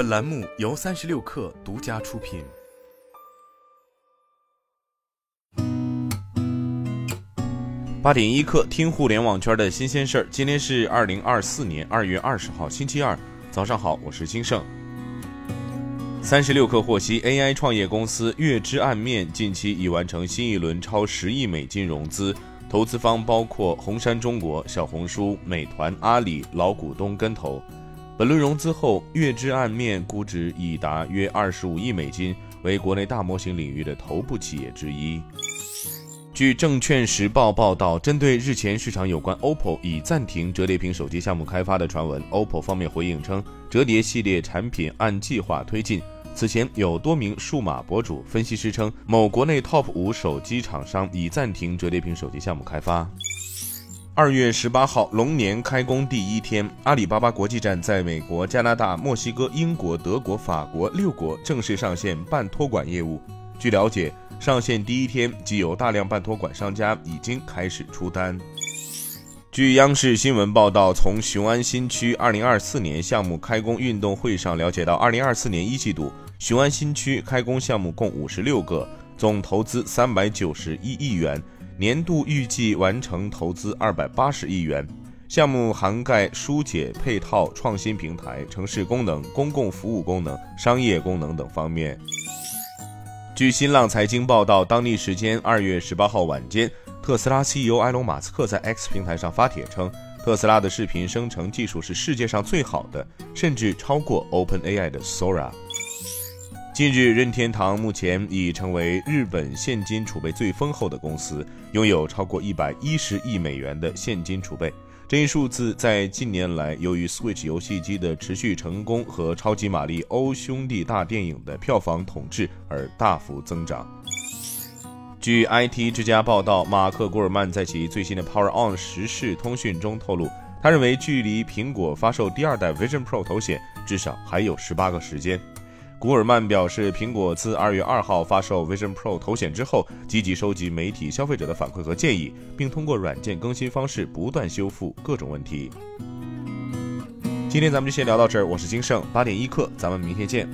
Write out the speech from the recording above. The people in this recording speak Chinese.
本栏目由三十六氪独家出品。八点一刻，听互联网圈的新鲜事儿。今天是二零二四年二月二十号，星期二，早上好，我是金盛。三十六氪获悉，AI 创业公司月之暗面近期已完成新一轮超十亿美金融资，投资方包括红杉中国、小红书、美团、阿里，老股东跟投。本轮融资后，月之暗面估值已达约二十五亿美金，为国内大模型领域的头部企业之一。据证券时报报道，针对日前市场有关 OPPO 已暂停折叠屏手机项目开发的传闻，OPPO 方面回应称，折叠系列产品按计划推进。此前有多名数码博主、分析师称，某国内 TOP 五手机厂商已暂停折叠屏手机项目开发。二月十八号，龙年开工第一天，阿里巴巴国际站在美国、加拿大、墨西哥、英国、德国、法国六国正式上线半托管业务。据了解，上线第一天即有大量半托管商家已经开始出单。据央视新闻报道，从雄安新区二零二四年项目开工运动会上了解到，二零二四年一季度，雄安新区开工项目共五十六个，总投资三百九十一亿元。年度预计完成投资二百八十亿元，项目涵盖疏解配套、创新平台、城市功能、公共服务功能、商业功能等方面。据新浪财经报道，当地时间二月十八号晚间，特斯拉 CEO 埃隆·马斯克在 X 平台上发帖称，特斯拉的视频生成技术是世界上最好的，甚至超过 OpenAI 的 Sora。近日，任天堂目前已成为日本现金储备最丰厚的公司，拥有超过一百一十亿美元的现金储备。这一数字在近年来由于 Switch 游戏机的持续成功和《超级玛丽欧兄弟》大电影的票房统治而大幅增长。据 IT 之家报道，马克·古尔曼在其最新的 Power On 时事通讯中透露，他认为距离苹果发售第二代 Vision Pro 头显至少还有十八个时间。古尔曼表示，苹果自二月二号发售 Vision Pro 头显之后，积极收集媒体、消费者的反馈和建议，并通过软件更新方式不断修复各种问题。今天咱们就先聊到这儿，我是金盛，八点一刻，咱们明天见。